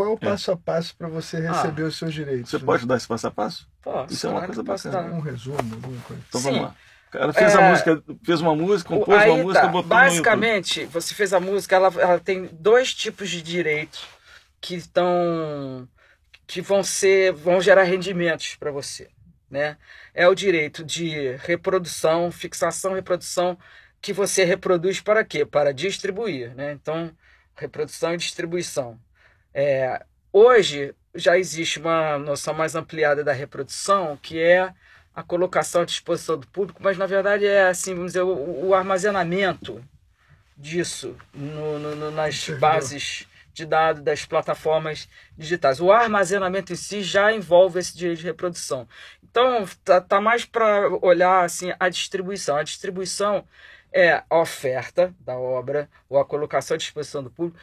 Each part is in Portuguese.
qual é o passo a passo para você receber ah, os seus direitos? Você né? pode dar esse passo a passo? Posso. Isso é uma coisa bacana. Um resumo, alguma coisa. Então Sim. vamos lá. Cara fez é... a música, fez uma música, compôs Aí uma música, tá. botou Basicamente, você fez a música, ela, ela tem dois tipos de direitos que estão que vão ser vão gerar rendimentos para você, né? É o direito de reprodução, fixação, reprodução que você reproduz para quê? Para distribuir, né? Então, reprodução e distribuição. É, hoje já existe uma noção mais ampliada da reprodução, que é a colocação à disposição do público, mas na verdade é assim, vamos dizer, o, o armazenamento disso no, no, nas bases de dados das plataformas digitais. O armazenamento em si já envolve esse direito de reprodução. Então, tá, tá mais para olhar assim a distribuição. A distribuição é a oferta da obra ou a colocação à disposição do público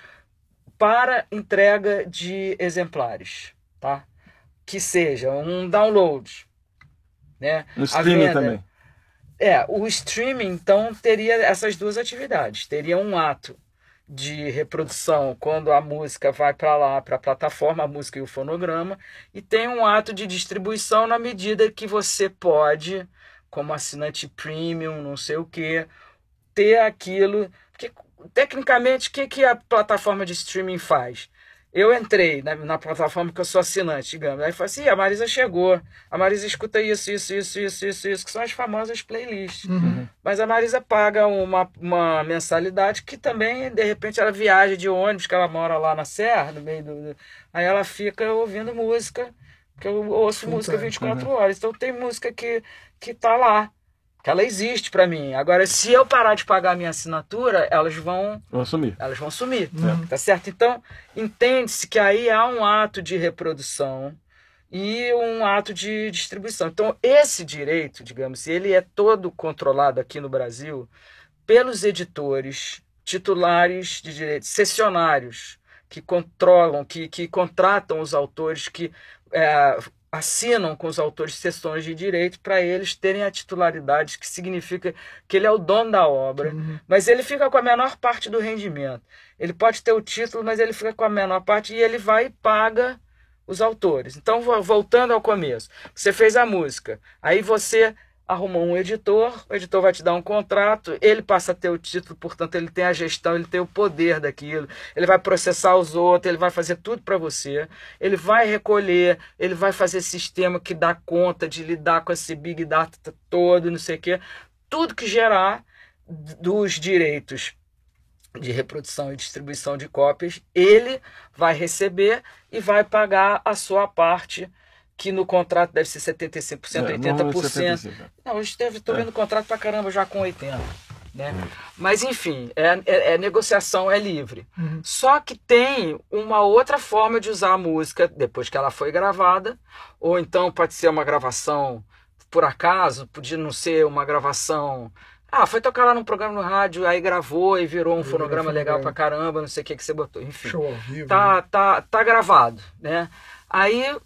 para entrega de exemplares, tá? Que seja um download, né? No streaming também. É, o streaming então teria essas duas atividades. Teria um ato de reprodução quando a música vai para lá, para a plataforma, a música e o fonograma, e tem um ato de distribuição na medida que você pode, como assinante premium, não sei o que, ter aquilo. Tecnicamente, o que, que a plataforma de streaming faz? Eu entrei na, na, plataforma que eu sou assinante, digamos. Aí falei assim: a Marisa chegou. A Marisa escuta isso, isso, isso, isso, isso, isso, que são as famosas playlists. Uhum. Mas a Marisa paga uma, uma mensalidade que também, de repente, ela viaja de ônibus, que ela mora lá na Serra, no meio do. Aí ela fica ouvindo música, porque eu ouço música 24 uhum. horas. Então tem música que, que tá lá que ela existe para mim. Agora, se eu parar de pagar a minha assinatura, elas vão, vão sumir. Elas vão sumir, uhum. tá certo? Então, entende-se que aí há um ato de reprodução e um ato de distribuição. Então, esse direito, digamos, ele é todo controlado aqui no Brasil pelos editores titulares de direitos, cessionários, que controlam, que, que contratam os autores, que é, assinam com os autores sessões de direito para eles terem a titularidade, que significa que ele é o dono da obra, uhum. mas ele fica com a menor parte do rendimento. Ele pode ter o título, mas ele fica com a menor parte e ele vai e paga os autores. Então, voltando ao começo, você fez a música, aí você arrumou um editor, o editor vai te dar um contrato, ele passa a ter o título, portanto, ele tem a gestão, ele tem o poder daquilo, ele vai processar os outros, ele vai fazer tudo para você, ele vai recolher, ele vai fazer sistema que dá conta de lidar com esse big data todo, não sei o quê, tudo que gerar dos direitos de reprodução e distribuição de cópias, ele vai receber e vai pagar a sua parte que no contrato deve ser 75%, é, 80%. 75%. Não, hoje estou é. vendo contrato para caramba já com 80%. Né? Uhum. Mas enfim, é, é, é, negociação, é livre. Uhum. Só que tem uma outra forma de usar a música depois que ela foi gravada, ou então pode ser uma gravação por acaso, podia não ser uma gravação. Ah, foi tocar lá num programa no rádio, aí gravou e virou um fonograma legal pra caramba, não sei o que que você botou. Enfim. Show ao vivo. Tá, né? tá, tá gravado, né? Aí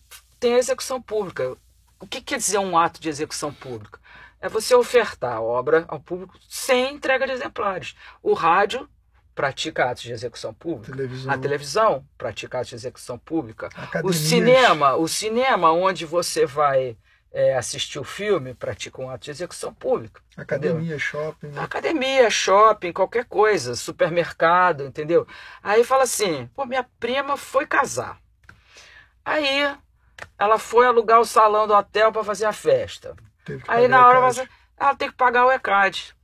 tem a execução pública. O que quer dizer um ato de execução pública? É você ofertar a obra ao público sem entrega de exemplares. O rádio pratica atos de execução pública. Televisão. A televisão pratica atos de execução pública. O cinema, o cinema onde você vai é, assistir o filme, pratica um ato de execução pública. Academia, entendeu? shopping. Né? Academia, shopping, qualquer coisa, supermercado, entendeu? Aí fala assim, pô, minha prima foi casar. Aí ela foi alugar o salão do hotel para fazer a festa. Aí na hora você, ela tem que pagar o ECAD.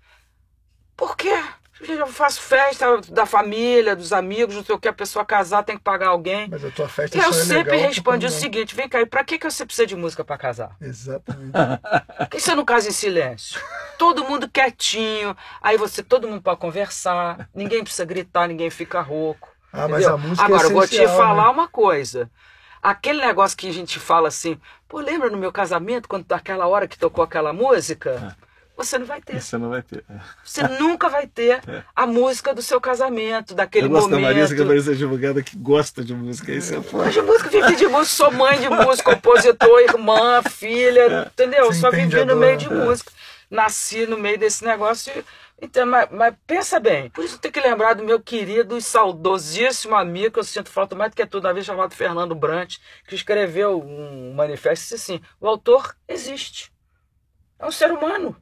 Por quê? Eu faço festa da família, dos amigos, não sei o que, a pessoa casar tem que pagar alguém. Mas a tua festa e eu é sempre legal, respondi o seguinte: vem cá, e pra que, que você precisa de música para casar? Exatamente. Por que você não casa em silêncio? Todo mundo quietinho, aí você, todo mundo pode conversar, ninguém precisa gritar, ninguém fica rouco. Ah, entendeu? mas a música é Agora, é eu vou te falar né? uma coisa. Aquele negócio que a gente fala assim, pô, lembra no meu casamento, quando aquela hora que tocou aquela música? É. Você não vai ter. Você não vai ter. É. Você nunca vai ter é. a música do seu casamento, daquele eu gosto momento. Da Marisa, que a Marisa é advogada que gosta de música. Isso é foda. de música, vivi de música, sou mãe de música, compositor, irmã, filha, é. entendeu? Só vivi no meio de música. Nasci no meio desse negócio Então, mas, mas, pensa bem, por isso tem que lembrar do meu querido e saudosíssimo amigo, que eu sinto falta mais do que tudo, uma vez chamado Fernando Brant, que escreveu um manifesto e disse assim: o autor existe. É um ser humano.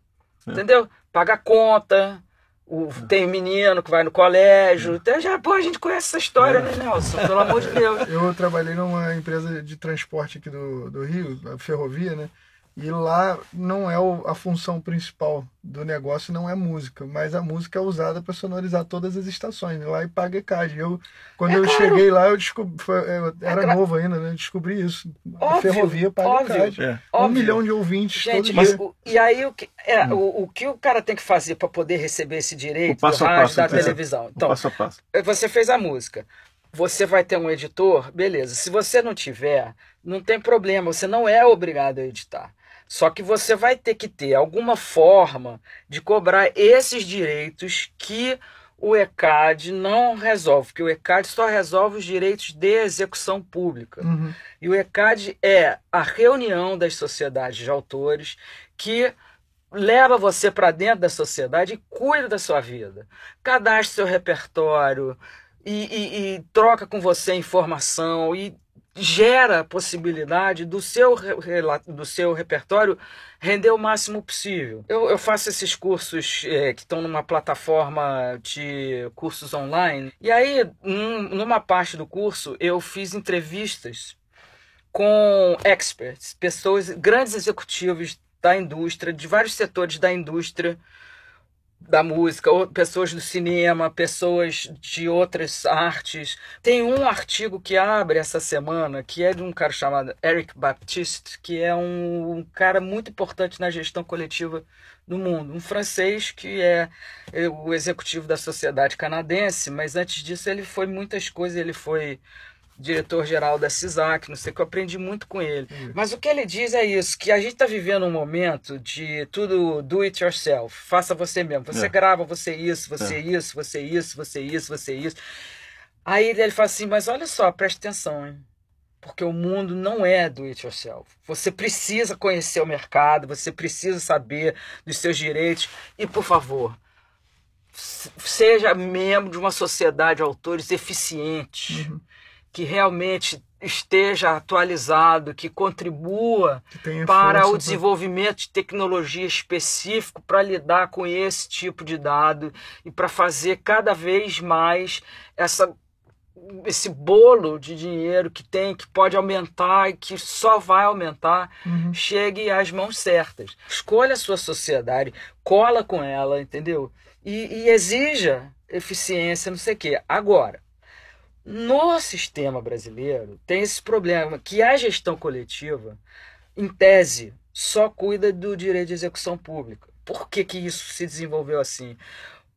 É. Entendeu? Paga conta, o, tem menino que vai no colégio. Então, já, pô, a gente conhece essa história, é. né, Nelson? Pelo amor de Deus. Eu trabalhei numa empresa de transporte aqui do, do Rio, a ferrovia, né? E lá não é a função principal do negócio, não é música, mas a música é usada para sonorizar todas as estações. Lá e paga ECAD. Eu, quando é eu claro. cheguei lá, eu descobri, foi, eu era é novo ainda, né? descobri isso. Óbvio, a ferrovia paga óbvio, ECAD. É. Um óbvio. milhão de ouvintes Gente, todo dia. O, e aí o que, é, hum. o, o, que o cara tem que fazer para poder receber esse direito do rádio, da televisão? Então, passo a passo. você fez a música. Você vai ter um editor, beleza. Se você não tiver, não tem problema, você não é obrigado a editar. Só que você vai ter que ter alguma forma de cobrar esses direitos que o ECAD não resolve, porque o ECAD só resolve os direitos de execução pública. Uhum. E o ECAD é a reunião das sociedades de autores que leva você para dentro da sociedade e cuida da sua vida. Cadastra seu repertório e, e, e troca com você informação e gera a possibilidade do seu, do seu repertório render o máximo possível. Eu, eu faço esses cursos é, que estão numa plataforma de cursos online, e aí, num, numa parte do curso, eu fiz entrevistas com experts, pessoas, grandes executivos da indústria, de vários setores da indústria, da música, ou pessoas do cinema, pessoas de outras artes. Tem um artigo que abre essa semana, que é de um cara chamado Eric Baptiste, que é um, um cara muito importante na gestão coletiva do mundo. Um francês que é, é o executivo da sociedade canadense, mas antes disso ele foi muitas coisas, ele foi diretor-geral da CISAC, não sei que eu aprendi muito com ele. Uhum. Mas o que ele diz é isso, que a gente está vivendo um momento de tudo do it yourself, faça você mesmo. Você é. grava, você isso, você é. isso, você isso, você isso, você isso. Aí ele fala assim, mas olha só, preste atenção, hein? Porque o mundo não é do it yourself. Você precisa conhecer o mercado, você precisa saber dos seus direitos. E, por favor, seja membro de uma sociedade de autores eficiente. Uhum que realmente esteja atualizado, que contribua que para o desenvolvimento de tecnologia específico para lidar com esse tipo de dado e para fazer cada vez mais essa esse bolo de dinheiro que tem, que pode aumentar e que só vai aumentar, uhum. chegue às mãos certas. Escolha a sua sociedade, cola com ela, entendeu? E, e exija eficiência, não sei o quê. Agora, no sistema brasileiro, tem esse problema que a gestão coletiva, em tese, só cuida do direito de execução pública. Por que, que isso se desenvolveu assim?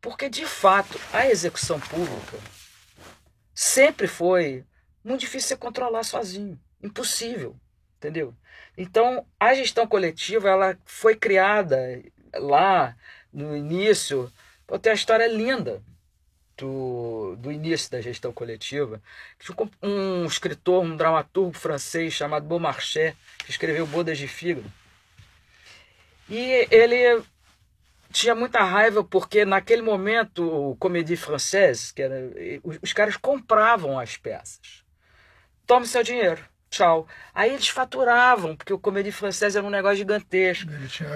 Porque, de fato, a execução pública sempre foi muito difícil de controlar sozinho. Impossível, entendeu? Então, a gestão coletiva ela foi criada lá no início. Pô, tem a história linda do, do início da gestão coletiva, um escritor, um dramaturgo francês chamado Beaumarchais, que escreveu Bodas de Fígado. E ele tinha muita raiva porque naquele momento o Comédie Française, que era, os caras compravam as peças. Tome seu dinheiro. Tchau. Aí eles faturavam, porque o Comédie Française era um negócio gigantesco.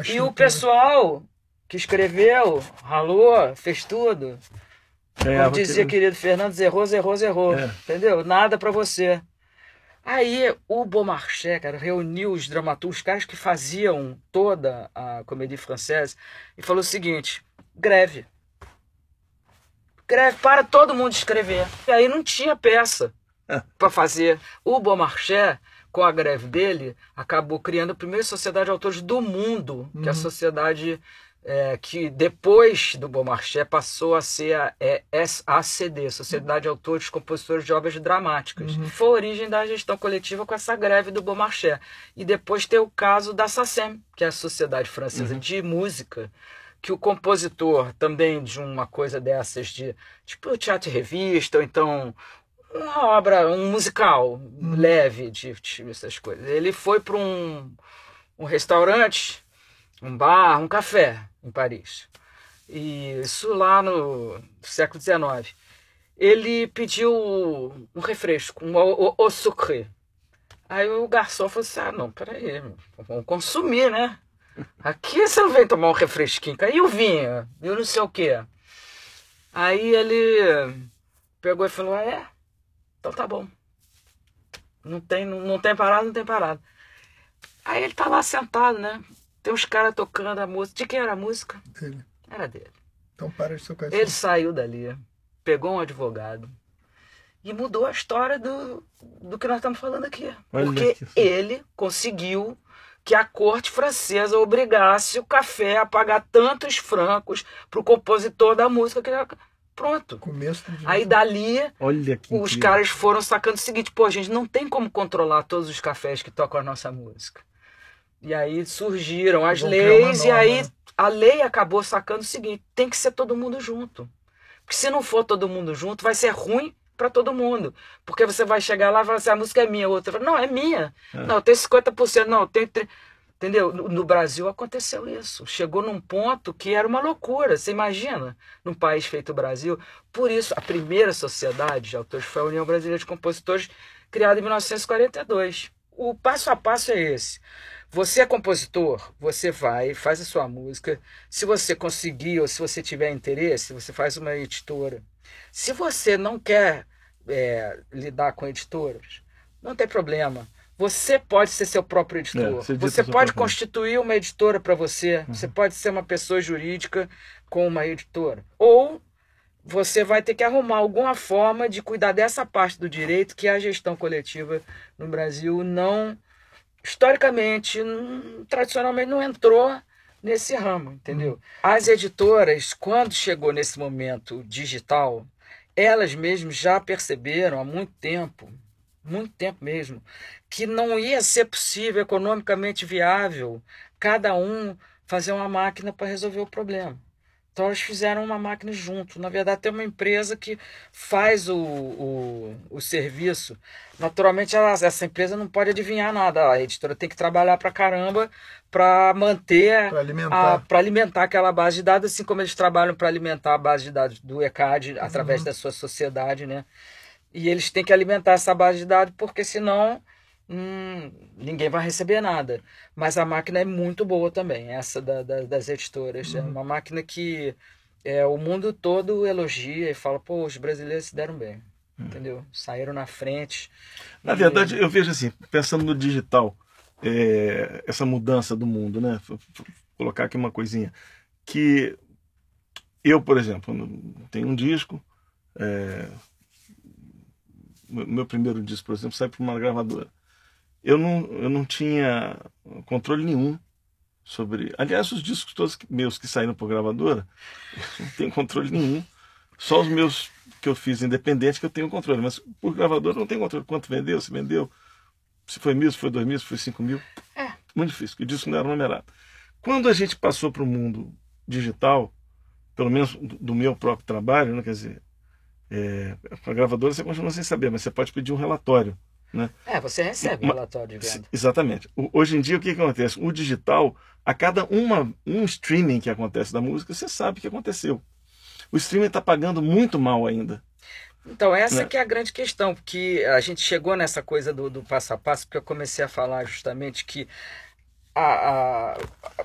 E o pessoal que escreveu, ralou, fez tudo, Ganhava Como dizia, querido Fernando, errou, errou, errou. É. Entendeu? Nada para você. Aí o Beaumarchais, cara, reuniu os dramaturgos, os caras que faziam toda a comédia francesa, e falou o seguinte: greve. Greve, para todo mundo escrever. E aí não tinha peça é. para fazer. O Beaumarchais, com a greve dele, acabou criando a primeira sociedade de autores do mundo, uhum. que é a uhum. Sociedade é, que depois do Beaumarchais passou a ser a é, SACD, Sociedade de Autores e Compositores de Obras Dramáticas. Uhum. Foi a origem da gestão coletiva com essa greve do Beaumarchais. E depois tem o caso da SACEM, que é a Sociedade Francesa uhum. de Música, que o compositor também de uma coisa dessas, de tipo teatro e revista, ou então uma obra, um musical uhum. leve de, de essas coisas. Ele foi para um, um restaurante, um bar, um café em Paris. E isso lá no século XIX. Ele pediu um refresco, um o, sucre. Aí o garçom falou assim: ah, não, peraí, vamos consumir, né? Aqui você não vem tomar um refresquinho. Aí o vinho, eu não sei o quê. Aí ele pegou e falou: ah, é? Então tá bom. Não tem, não, não tem parado, não tem parado. Aí ele tá lá sentado, né? Tem uns caras tocando a música. De quem era a música? Dele. Era dele. Então para de tocar Ele saiu dali, pegou um advogado e mudou a história do, do que nós estamos falando aqui. Olha Porque que... ele conseguiu que a corte francesa obrigasse o café a pagar tantos francos para o compositor da música que Pronto. Começo Aí dali, Olha que os incrível. caras foram sacando o seguinte: pô, gente, não tem como controlar todos os cafés que tocam a nossa música. E aí surgiram as leis, e aí a lei acabou sacando o seguinte: tem que ser todo mundo junto. Porque se não for todo mundo junto, vai ser ruim para todo mundo. Porque você vai chegar lá e falar assim: a música é minha, outra. Não, é minha. É. Não, tem 50%, não, tem. Entendeu? No, no, Brasil aconteceu isso. Chegou num ponto que era uma loucura. Você imagina? Num país feito Brasil. Por isso, a primeira sociedade de autores foi a União Brasileira de Compositores, criada em 1942. O passo a passo é esse. Você é compositor, você vai, faz a sua música. Se você conseguir ou se você tiver interesse, você faz uma editora. Se você não quer é, lidar com editoras, não tem problema você pode ser seu próprio editor. É, você, você pode constituir uma editora para você. Uhum. Você pode ser uma pessoa jurídica com uma editora. Ou você vai ter que arrumar alguma forma de cuidar dessa parte do direito que a gestão coletiva no Brasil não, historicamente, tradicionalmente não entrou nesse ramo, entendeu? As editoras, quando chegou nesse momento digital, elas mesmas já perceberam há muito tempo muito tempo mesmo, que não ia ser possível, economicamente viável, cada um fazer uma máquina para resolver o problema. Então eles fizeram uma máquina junto. Na verdade, tem uma empresa que faz o, o, o serviço. Naturalmente, ela, essa empresa não pode adivinhar nada. A editora tem que trabalhar para caramba para manter, para alimentar. alimentar aquela base de dados, assim como eles trabalham para alimentar a base de dados do ECAD através uhum. da sua sociedade, né? E eles têm que alimentar essa base de dados, porque senão hum, ninguém vai receber nada. Mas a máquina é muito boa também, essa da, da, das editoras. É uhum. É uma máquina que é, o mundo todo elogia e fala, pô, os brasileiros se deram bem. Uhum. Entendeu? Saíram na frente. Na e... verdade, eu vejo assim, pensando no digital, é, essa mudança do mundo, né? Vou colocar aqui uma coisinha. Que eu, por exemplo, tenho um disco, é, meu primeiro disco, por exemplo, saiu para uma gravadora. Eu não, eu não tinha controle nenhum sobre. Aliás, os discos todos meus que saíram por gravadora, eu não tenho controle nenhum. Só os meus que eu fiz independente que eu tenho controle. Mas por gravadora eu não tenho controle. Quanto vendeu, se vendeu, se foi mil, se foi dois mil, se foi cinco mil. É. Muito difícil, porque o disco não era numerado. Quando a gente passou para o mundo digital, pelo menos do meu próprio trabalho, né, quer dizer, é, a gravadora você continua sem saber, mas você pode pedir um relatório. Né? É, você recebe um relatório de venda. Exatamente. O, hoje em dia, o que, que acontece? O digital, a cada uma, um streaming que acontece da música, você sabe o que aconteceu. O streaming está pagando muito mal ainda. Então, essa né? que é a grande questão, porque a gente chegou nessa coisa do, do passo a passo, porque eu comecei a falar justamente que a, a,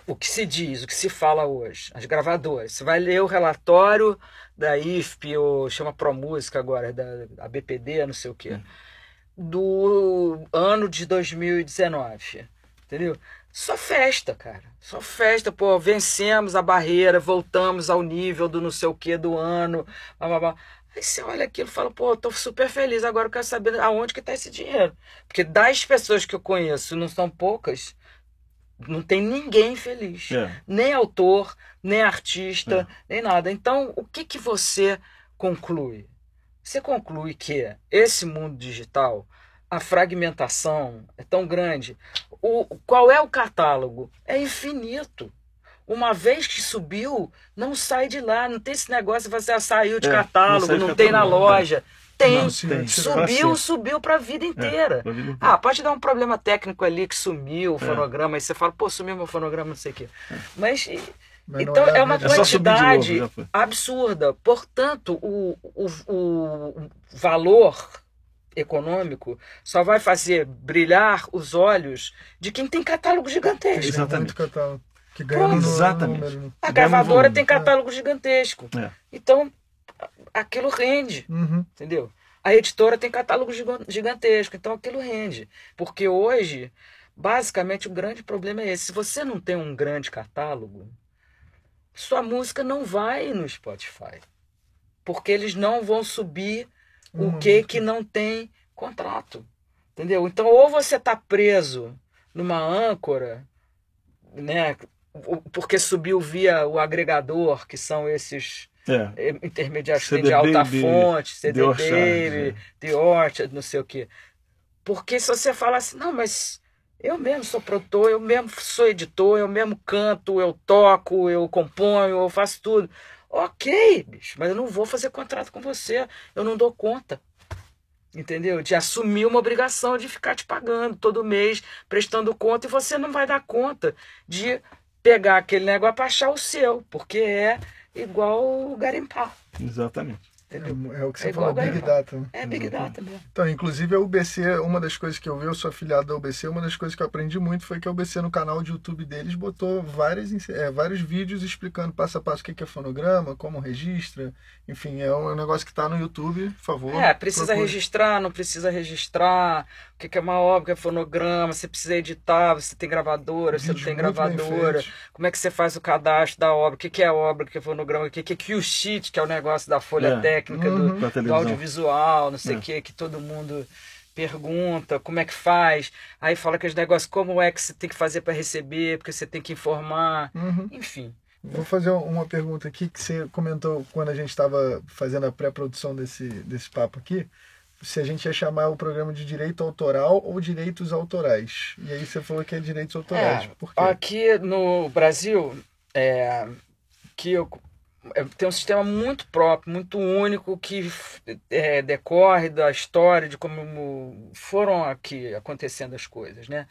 o que se diz, o que se fala hoje, as gravadoras, você vai ler o relatório da IFP, ou chama ProMúsica agora, da BPD, não sei o quê, hum. Do ano de 2019, entendeu? Só festa, cara. Só festa, pô, vencemos a barreira, voltamos ao nível do não sei o que do ano, blá, blá, blá. Aí você olha aquilo e fala, pô, tô super feliz, agora eu quero saber aonde que tá esse dinheiro. Porque das pessoas que eu conheço, não são poucas, não tem ninguém feliz. É. Nem autor, nem artista, é. nem nada. Então, o que, que você conclui? Você conclui que esse mundo digital, a fragmentação é tão grande. O, qual é o catálogo? É infinito. Uma vez que subiu, não sai de lá. Não tem esse negócio, você ah, saiu de é, catálogo, não, não tem na loja. Tem. Não, sim, subiu, subiu para a vida é, inteira. É, vida ah, pode dar um problema técnico ali que sumiu o é. fonograma, aí você fala, pô, sumiu meu fonograma, não sei o quê. É. Mas Mas Então é uma É de novo, quantidade absurda. Portanto, o, o, o valor econômico só vai fazer brilhar os olhos de quem tem catálogo gigantesco. Exatamente. muito catálogo. Que ganha Exatamente. número. né? A gravadora tem catálogo gigantesco. É. Então, a- aquilo rende, Uhum. entendeu? A editora tem catálogo gigan- gigantesco, então aquilo rende. Porque hoje, basicamente, o grande problema é esse. Se você não tem um grande catálogo, sua música não vai no Spotify. Porque eles não vão subir o que que não tem contrato. Entendeu? Então, ou você tá preso numa âncora, né? Porque subiu via o agregador, que são esses É. eh, intermediários que tem CD de alta Baby, fonte, CD The Orchard, Baby, é. The Orchard, não sei o quê. Porque se você falar assim, não, mas eu mesmo sou produtor, eu mesmo sou editor, eu mesmo canto, eu toco, eu componho, eu faço tudo. Ok, bicho, mas eu não vou fazer contrato com você, eu não dou conta. Entendeu? De assumir uma obrigação de ficar te pagando todo mês, prestando conta, e você não vai dar conta de pegar aquele negócio para achar o seu, porque é igual garimpar. Exatamente. Entendeu? É, é o que você É falou, Big. Data. né? É Big Data mesmo. Então, inclusive a UBC, uma das coisas que eu vi, eu sou afiliado da UBC, uma das coisas que eu aprendi muito foi que a UBC no canal de YouTube deles botou várias, é, vários vídeos explicando passo a passo o que é fonograma, como registra, enfim, é um negócio que está no YouTube, por favor. É, precisa procure. registrar, não precisa registrar, o que é uma obra, o que é fonograma, você precisa editar, você tem gravadora, você não tem gravadora, como é que você faz o cadastro da obra, o que é obra, o que é fonograma, o que que é Q-Sheet, que é o negócio da folha É. técnica do, Uhum. Do televisão. audiovisual, não sei o É. que, que todo mundo pergunta como é que faz, aí fala aqueles negócios, como é que você tem que fazer para receber, porque você tem que informar, Uhum. enfim. Vou fazer uma pergunta aqui que você comentou quando a gente estava fazendo a pré-produção desse, desse papo aqui, se a gente ia chamar o programa de direito autoral ou direitos autorais. E aí você falou que é direitos autorais. É, Por quê? Aqui no Brasil, é, que eu- é, tem um sistema muito próprio, muito único, que é, decorre da história de como foram aqui acontecendo as coisas, né?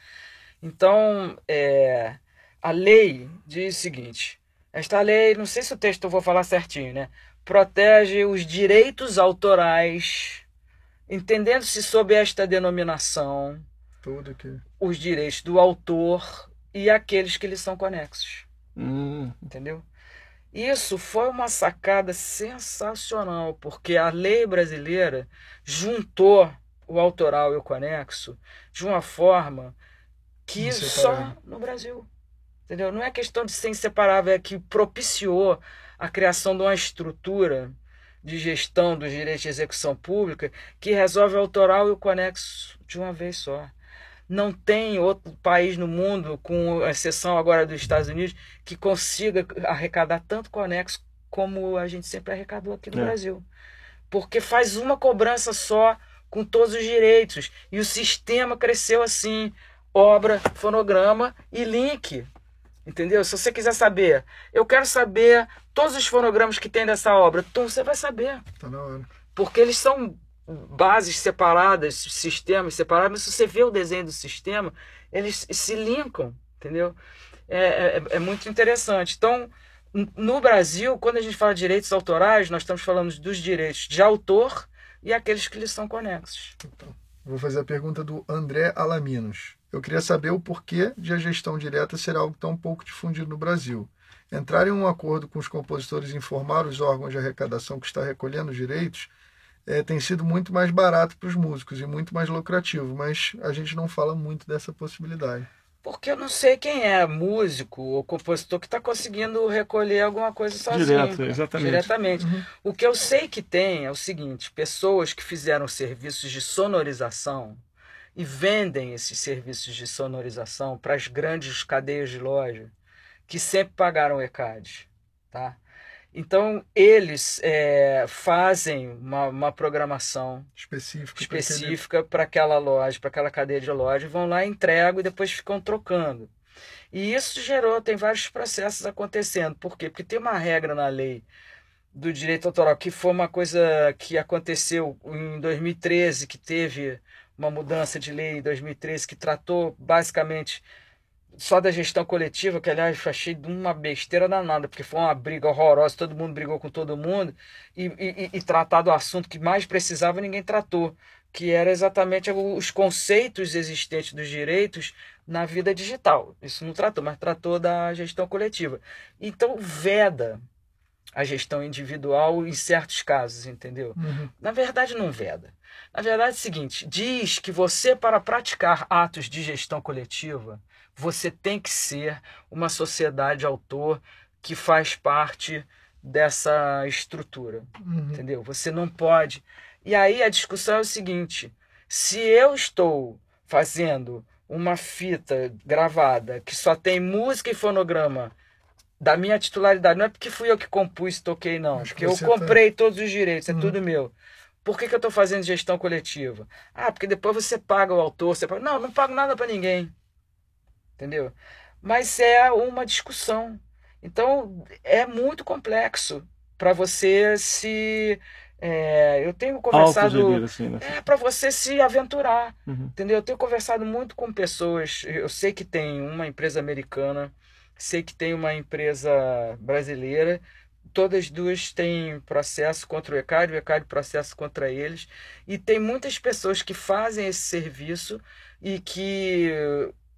Então, é, a lei diz o seguinte: esta lei, não sei se o texto eu vou falar certinho, né? Protege os direitos autorais, entendendo-se sob esta denominação os direitos do autor e aqueles que lhe são conexos, Hum, entendeu? Isso foi uma sacada sensacional, porque a lei brasileira juntou o autoral e o conexo de uma forma que só no Brasil. Entendeu? Não é questão de ser inseparável, é que propiciou a criação de uma estrutura de gestão dos direitos de execução pública que resolve o autoral e o conexo de uma vez só. Não tem outro país no mundo, com exceção agora dos Estados Unidos, que consiga arrecadar tanto conexo como a gente sempre arrecadou aqui no É. Brasil. Porque faz uma cobrança só com todos os direitos. E o sistema cresceu assim: obra, fonograma e link. Entendeu? Se você quiser saber, eu quero saber todos os fonogramas que tem dessa obra, então você vai saber. Tá na hora. Porque eles são bases separadas, sistemas separados, mas se você vê o desenho do sistema, eles se linkam, entendeu? É, é, é muito interessante. Então, no Brasil, quando a gente fala de direitos autorais, nós estamos falando dos direitos de autor e aqueles que lhes são conexos. Vou fazer a pergunta do André Alaminos. Eu queria saber o porquê de a gestão direta ser algo tão pouco difundido no Brasil. Entrar em um acordo com os compositores e informar os órgãos de arrecadação que está recolhendo os direitos eh, tem sido muito mais barato para os músicos e muito mais lucrativo, mas a gente não fala muito dessa possibilidade. Porque eu não sei quem é músico ou compositor que está conseguindo recolher alguma coisa sozinho. Direto, exatamente. Diretamente. Uhum. O que eu sei que tem é o seguinte: pessoas que fizeram serviços de sonorização e vendem esses serviços de sonorização para as grandes cadeias de loja, que sempre pagaram ECAD. Tá? Então, eles é, fazem uma, uma programação aquele- específica para aquela loja, para aquela cadeia de loja, vão lá, entregam e depois ficam trocando. E isso gerou, tem vários processos acontecendo. Por quê? Porque tem uma regra na lei do direito autoral, que foi uma coisa que aconteceu em 2013, que teve uma mudança de lei em 2013 que tratou basicamente só da gestão coletiva, que aliás eu achei de uma besteira danada, porque foi uma briga horrorosa, todo mundo brigou com todo mundo, e, e, e tratar do assunto que mais precisava ninguém tratou, que era exatamente os conceitos existentes dos direitos na vida digital. Isso não tratou, mas tratou da gestão coletiva. Então, veda a gestão individual em certos casos, entendeu? Uhum. Na verdade, não veda. Na verdade, é o seguinte: diz que você, para praticar atos de gestão coletiva, você tem que ser uma sociedade autor que faz parte dessa estrutura, Uhum. entendeu? Você não pode. E aí a discussão é o seguinte: se eu estou fazendo uma fita gravada que só tem música e fonograma da minha titularidade, não é porque fui eu que compus e toquei, não, Mas porque eu tá- comprei todos os direitos, é Uhum. tudo meu. Por que, que eu estou fazendo gestão coletiva? Ah, porque depois você paga o autor, você paga... Não, não pago nada para ninguém. Entendeu? Mas é uma discussão. Então, é muito complexo para você se. é, eu tenho conversado. Assim, né? É para você se aventurar. Uhum. Entendeu? Eu tenho conversado muito com pessoas. Eu sei que tem uma empresa americana, sei que tem uma empresa brasileira. Todas duas têm processo contra o ECAD, o ECAD processo contra eles. E tem muitas pessoas que fazem esse serviço e que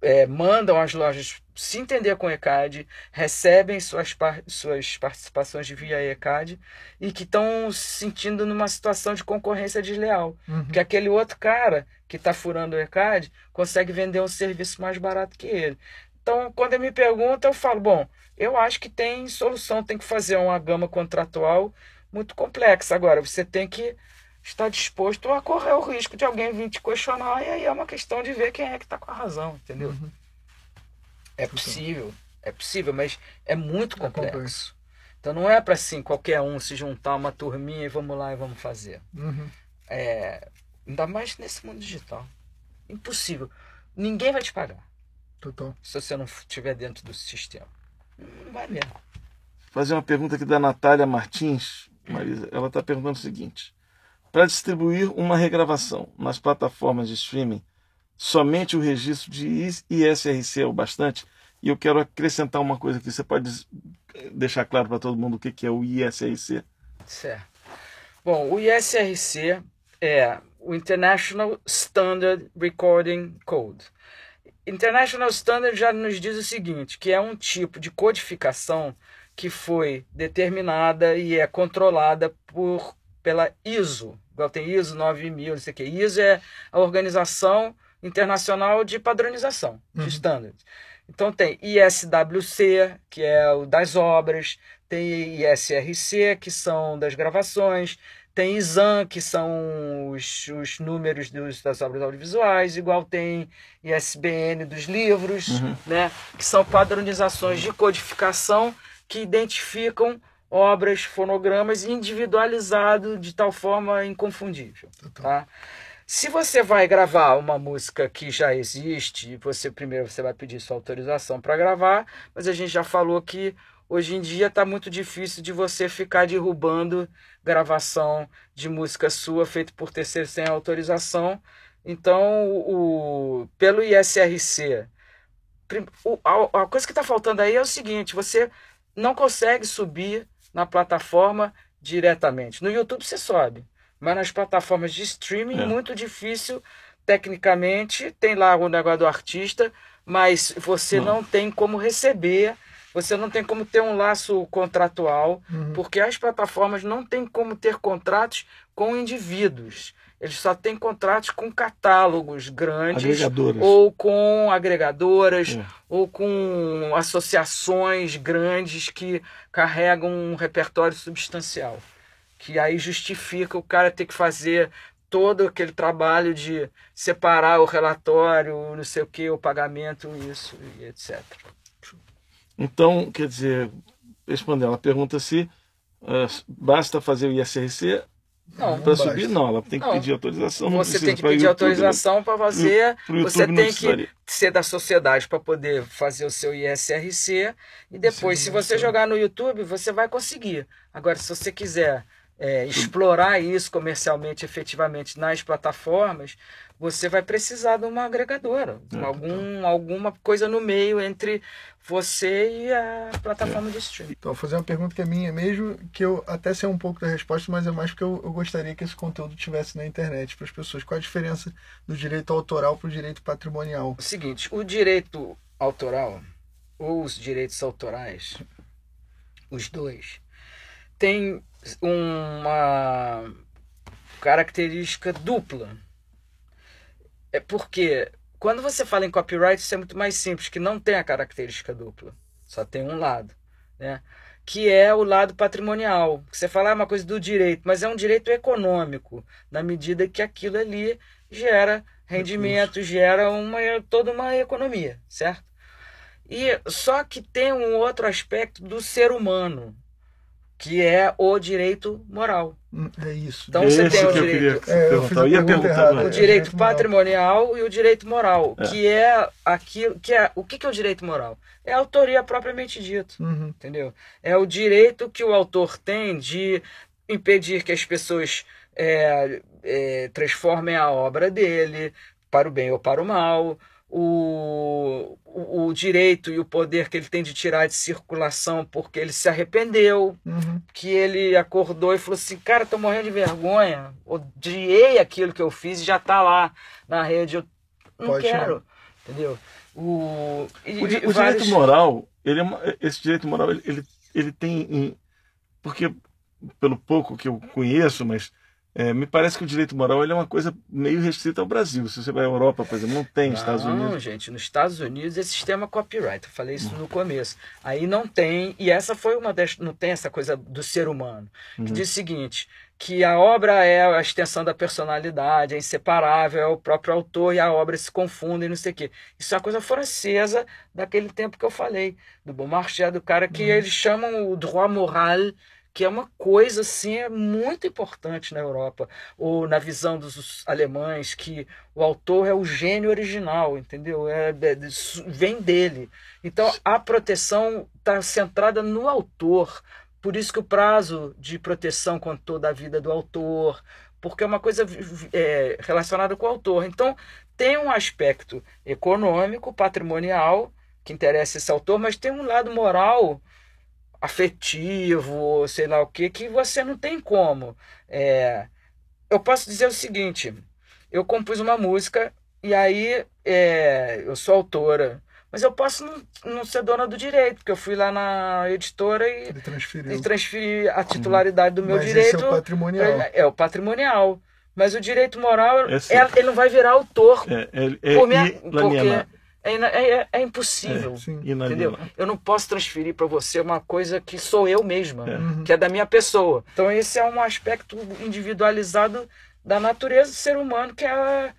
é, mandam as lojas se entender com o ECAD, recebem suas, par suas participações via ECAD e que estão se sentindo numa situação de concorrência desleal. Uhum. Porque aquele outro cara que está furando o ECAD consegue vender um serviço mais barato que ele. Então, quando ele me pergunta, eu falo: bom, eu acho que tem solução, tem que fazer uma gama contratual muito complexa. Agora, você tem que estar disposto a correr o risco de alguém vir te questionar, e aí é uma questão de ver quem é que está com a razão, entendeu? Uhum. É possível, é possível, mas é muito É complexo. complexo. Então não é para assim qualquer um se juntar uma turminha e vamos lá e vamos fazer. Uhum. É, ainda mais nesse mundo digital. Impossível. Ninguém vai te pagar Total. se você não estiver dentro do sistema. Não vai mesmo. fazer uma pergunta aqui da Natália Martins. Marisa, ela está perguntando o seguinte: para distribuir uma regravação nas plataformas de streaming, somente o registro de ISRC é o bastante? E eu quero acrescentar uma coisa aqui. Você pode deixar claro para todo mundo o que que é o ISRC? Certo. Bom, o ISRC é o International Standard Recording Code. International Standard já nos diz o seguinte, que é um tipo de codificação que foi determinada e é controlada por pela ISO. Igual tem ISO 9000, não sei o que. ISO é a Organização Internacional de Padronização de Uhum. Standards. Então tem ISWC, que é o das obras, tem ISRC, que são das gravações, tem ISAN, que são os, os números dos, das obras audiovisuais, igual tem ISBN dos livros, Uhum. né, que são padronizações de codificação que identificam obras, fonogramas individualizado de tal forma inconfundível. Tá? Se você vai gravar uma música que já existe, você primeiro você vai pedir sua autorização para gravar, mas a gente já falou que hoje em dia está muito difícil de você ficar derrubando gravação de música sua feita por terceiro sem autorização. Então, o, pelo ISRC, o- a, a coisa que está faltando aí é o seguinte: você não consegue subir na plataforma diretamente. No YouTube você sobe, mas nas plataformas de streaming É. muito difícil tecnicamente. Tem lá o negócio do artista, mas você Não. não tem como receber, você não tem como ter um laço contratual, Uhum. porque as plataformas não têm como ter contratos com indivíduos. Eles só têm contratos com catálogos grandes ou com agregadoras É. ou com associações grandes que carregam um repertório substancial. Que aí justifica o cara ter que fazer todo aquele trabalho de separar o relatório, não sei o que, o pagamento, isso e etc. Então, quer dizer, respondendo, ela pergunta se ah, basta fazer o ISRC para subir. Não, ela tem que Não. pedir autorização. você tem que pedir YouTube, né? autorização para fazer, você tem que ser da sociedade para poder fazer o seu ISRC e depois, Sim, se você jogar no YouTube, você vai conseguir. Agora, se você quiser é, explorar isso comercialmente, efetivamente nas plataformas, você vai precisar de uma agregadora, É, algum, alguma coisa no meio entre você e a plataforma de streaming. Então, vou fazer uma pergunta que é minha mesmo, que eu até sei um pouco da resposta, mas é mais porque eu, eu gostaria que esse conteúdo tivesse na internet para as pessoas. Qual a diferença do direito autoral para o direito patrimonial? O seguinte, o direito autoral ou os direitos autorais, os dois, tem uma característica dupla. É porque quando você fala em copyright, isso é muito mais simples, que não tem a característica dupla. Só tem um lado, né? Que é o lado patrimonial. Você fala é uma coisa do direito, mas é um direito econômico, na medida que aquilo ali gera rendimento, gera uma, toda uma economia, certo? E só que tem um outro aspecto do ser humano, que é o direito moral. Hum, É isso. Então você Esse tem o que eu direito- queria É, eu Eu ia pergunta perguntar errada. o É, direito moral. patrimonial e o direito moral, É. que é aquilo que é o que que é o direito moral? É a autoria propriamente dito, Uhum. entendeu? É o direito que o autor tem de impedir que as pessoas é, é, transformem a obra dele para o bem ou para o mal. O, o, o direito e o poder que ele tem de tirar de circulação porque ele se arrependeu, Uhum. que ele acordou e falou assim, cara, tô morrendo de vergonha, odiei aquilo que eu fiz e já tá lá na rede, eu não Pode quero, entendeu? O, e- O, di- o vários- direito moral, ele é uma- esse direito moral, ele, ele, ele tem. em- porque, pelo pouco que eu conheço, mas é, me parece que o direito moral é uma coisa meio restrita ao Brasil. Se você vai à Europa, por exemplo, não tem, nos Estados Não, Unidos. gente, nos Estados Unidos esse sistema copyright, eu falei isso no começo. Aí não tem, e essa foi uma das. Não tem essa coisa do ser humano. Que Uhum. diz o seguinte: que a obra é a extensão da personalidade, é inseparável, é o próprio autor e a obra se confundem, não sei o quê. Isso é uma coisa francesa daquele tempo que eu falei, do Beaumarchais, do cara que Uhum. eles chamam o droit moral, que é uma coisa assim é muito importante na Europa, ou na visão dos alemães, que o autor é o gênio original, entendeu? É, é- vem dele. Então a proteção está centrada no autor. Por isso que o prazo de proteção contou da vida do autor, porque é uma coisa é, relacionada com o autor. Então tem um aspecto econômico, patrimonial, que interessa esse autor, mas tem um lado moral afetivo, sei lá o que, que você não tem como. É, eu posso dizer o seguinte: eu compus uma música e aí é, eu sou autora, mas eu posso não, não ser dona do direito, porque eu fui lá na editora e, e transferi a titularidade do meu Mas direito. esse é o patrimonial. É, é o patrimonial. Mas o direito moral, é- ele não vai virar autor. É, é, é, por minha- porque é, ina- é- é impossível. Sim. Entendeu? Eu não posso transferir para você uma coisa que sou eu mesma, É. Uhum. que é da minha pessoa. Então esse é um aspecto individualizado da natureza do ser humano, que é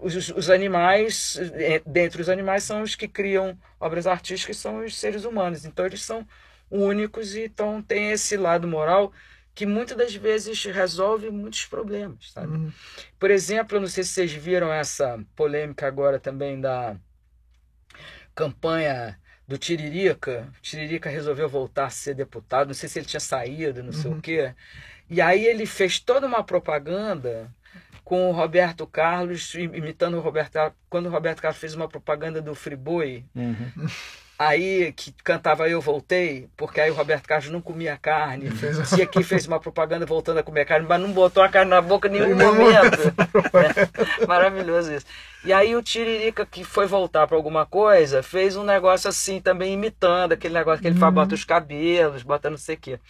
os, os animais, eh, dentre os animais são os que criam obras artísticas, são os seres humanos. Então eles são únicos e então tem esse lado moral que muitas das vezes resolve muitos problemas, sabe? Uhum. Por exemplo, eu não sei se vocês viram essa polêmica agora também da campanha do Tiririca. O Tiririca resolveu voltar a ser deputado, não sei se ele tinha saído, não sei Uhum. o quê. E aí ele fez toda uma propaganda com o Roberto Carlos, imitando o Roberto Carlos. Quando o Roberto Carlos fez uma propaganda do Friboi, Uhum. Aí que cantava Eu Voltei, porque aí o Roberto Carlos não comia carne. Fez aqui fez uma propaganda voltando a comer carne, mas não botou a carne na boca em nenhum nenhum momento. É, maravilhoso isso. E aí o Tiririca, que foi voltar para alguma coisa, fez um negócio assim também imitando aquele negócio que ele faz, Uhum. bota os cabelos, bota não sei o quê.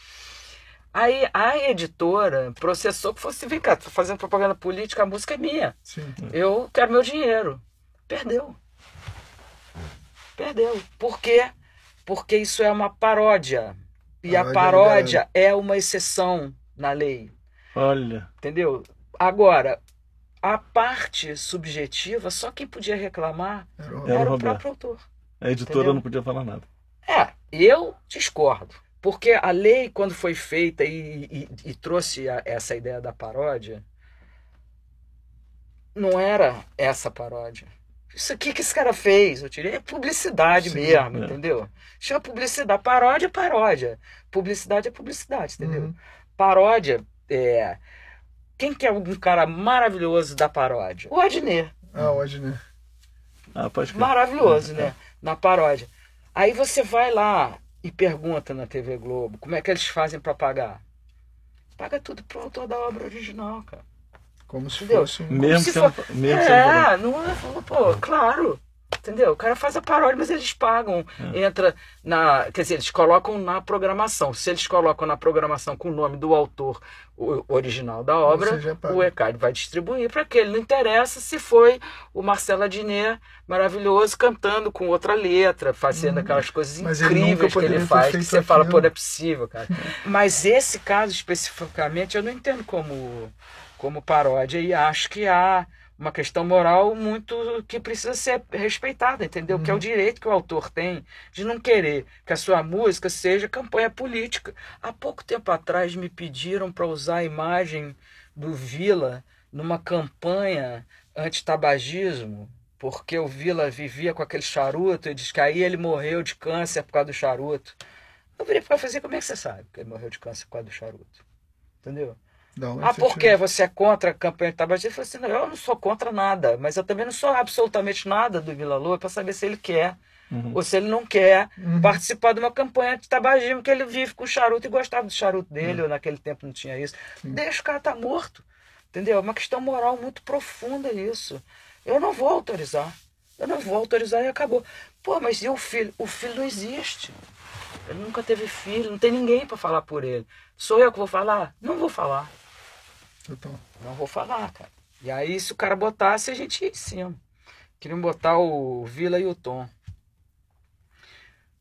Aí a editora processou que fosse, vem cá, tô fazendo propaganda política, a música é minha. Sim. Eu quero meu dinheiro. Perdeu. Perdeu. Por quê? Porque isso é uma paródia. E a Paródia paródia é uma exceção na lei. Olha, Entendeu? Agora, a parte subjetiva, só quem podia reclamar Era o Era o próprio autor. a editora Entendeu? não podia falar nada. É, eu discordo. Porque a lei, quando foi feita e, e- e trouxe a- essa ideia da paródia, não era essa paródia. Isso aqui que esse cara fez, eu tirei é publicidade Sim, mesmo, é. entendeu? Chama publicidade. Paródia é paródia. Publicidade é publicidade, entendeu? Uhum. paródia é. Quem que é um cara maravilhoso da paródia? O Adnet. Ah, o Adnet. Ah, pode crer. Maravilhoso, né? Na paródia. Aí você vai lá e pergunta na TV Globo como é que eles fazem para pagar. Paga tudo pro autor da obra original, cara. Como se Entendeu? fosse um... Mesmo se for- mesmo sendo paródia. É, não é, pô, claro. Entendeu? O cara faz a paródia, mas eles pagam. É. Entra na. Quer dizer, eles colocam na programação. Se eles colocam na programação com o nome do autor original da obra, o ECAD vai distribuir para aquele. Não interessa se foi o Marcelo Adnet maravilhoso cantando com outra letra, fazendo aquelas coisas. Mas ele incríveis que ele faz, que você fala, aquilo. pô, não é possível, cara. Mas esse caso especificamente eu não entendo como, como paródia e acho que há uma questão moral muito que precisa ser respeitada, entendeu? Que é o direito que o autor tem de não querer que a sua música seja campanha política. Há pouco tempo atrás me pediram para usar a imagem do Vila numa campanha antitabagismo, porque o Vila vivia com aquele charuto e diz que aí ele morreu de câncer por causa do charuto. Eu virei para fazer, como é que você sabe que ele morreu de câncer por causa do charuto? Entendeu? Onde Ah, você por tirou? que você é contra a campanha de tabagismo? Eu falei assim, não, eu não sou contra nada, mas eu também não sou absolutamente nada do Vila Lua para saber se ele quer Uhum. ou se ele não quer Uhum. participar de uma campanha de tabagismo, que ele vive com charuto e gostava do charuto dele, ou naquele tempo não tinha isso. Deixa o cara tá morto. Entendeu? É uma questão moral muito profunda isso. Eu não vou autorizar. Eu não vou autorizar e acabou. Pô, mas e o filho? O filho não existe. Ele nunca teve filho, não tem ninguém para falar por ele. Sou eu que vou falar? Não vou falar. Então, Não vou falar, cara. E aí, se o cara botasse, a gente ia em cima. Queriam botar o Vila e o Tom.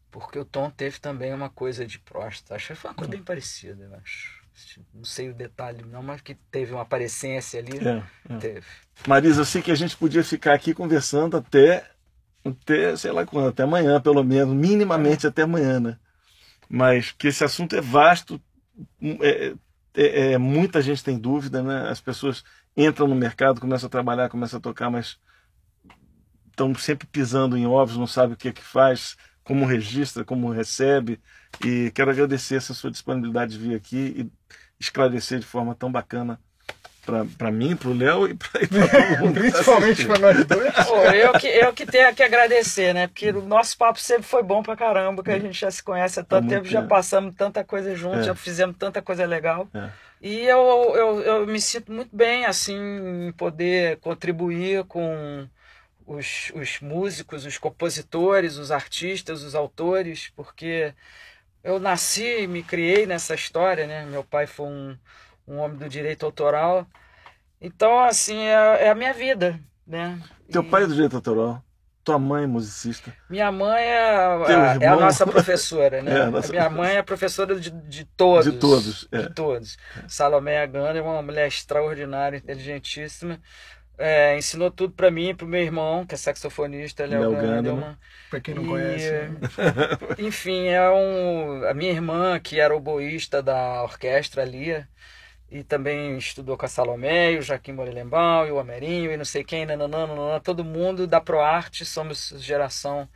Porque o Tom teve também uma coisa de próstata. Acho que foi uma coisa bem parecida, eu acho. Não sei o detalhe, não, mas que teve uma aparência ali. É, é. Teve. Marisa, eu sei que a gente podia ficar aqui conversando até, até sei lá quando, até amanhã, pelo menos, minimamente até amanhã, né? Mas que esse assunto é vasto, é, é- muita gente tem dúvida, né? As pessoas entram no mercado, começam a trabalhar, começam a tocar, mas estão sempre pisando em ovos, não sabem o que é que faz, como registra, como recebe. E quero agradecer essa sua disponibilidade de vir aqui e esclarecer de forma tão bacana para mim, para o Léo e para todo mundo. que tá principalmente para nós dois. Pô, eu, que, eu que tenho que agradecer, né? Porque o nosso papo sempre foi bom pra caramba, que a gente já se conhece há tanto muito tempo, já passamos tanta coisa juntos, É. já fizemos tanta coisa legal. É. E eu, eu, eu me sinto muito bem, assim, em poder contribuir com os, os músicos, os compositores, os artistas, os autores, porque eu nasci e me criei nessa história, né? Meu pai foi um, um homem do direito autoral. Então, assim, é, é a minha vida, né? Teu E pai é do direito autoral, tua mãe é musicista. Minha mãe é, a- Teu é a nossa professora, né? É, a nossa minha mãe é professora de, de todos. De todos, é. De todos. Salomé Gana é uma mulher extraordinária, inteligentíssima. É, ensinou tudo para mim e para o meu irmão, que é saxofonista, Léo Ganderman. Ganderman. Para quem não E, conhece. né? Enfim, é um, a minha irmã, que era oboísta da orquestra ali, e também estudou com a Salomé, o Joaquim Morelenbaum, e o Homerinho, e não sei quem, nananã, todo mundo da ProArte, somos geração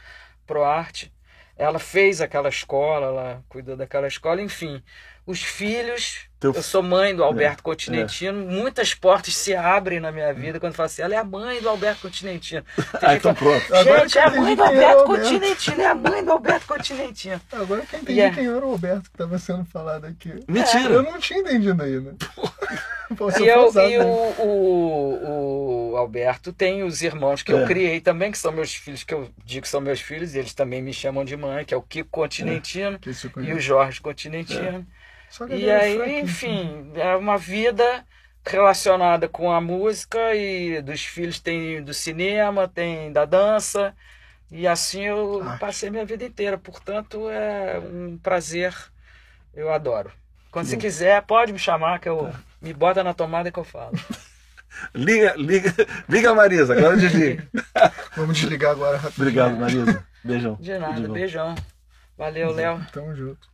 ProArte. Ela fez aquela escola, ela cuidou daquela escola, enfim. Os filhos, Teu eu sou mãe do Alberto é. Continentino, muitas portas se abrem na minha vida quando eu falo assim, ela é a mãe do Alberto Continentino. Tem Ah, gente então fala, pronto. Agora Gente, eu é a mãe do Alberto Alberto. Continentino, é a mãe do Alberto Continentino. Agora que eu entendi Yeah. quem era o Roberto que estava sendo falado aqui. Mentira! Eu não tinha entendido ainda. Sou E, eu, e né? o, o, o Alberto tem os irmãos que É. eu criei também, que são meus filhos, que eu digo que são meus filhos, e eles também me chamam de mãe, que é o Kiko Continentino eu e o. Jorge Continentino. Só E galera aí, fraquinha. enfim, é uma vida relacionada com a música e dos filhos tem do cinema, tem da dança. E assim eu Arte. passei minha vida inteira. Portanto, é um prazer. Eu adoro. Quando você quiser, pode me chamar, que eu me bota na tomada que eu falo. Liga, liga, liga, Marisa, agora desliga. Vamos desligar agora rapidinho. Obrigado, Marisa. Beijão. De nada, bom. beijão. Valeu, Léo. Tamo junto.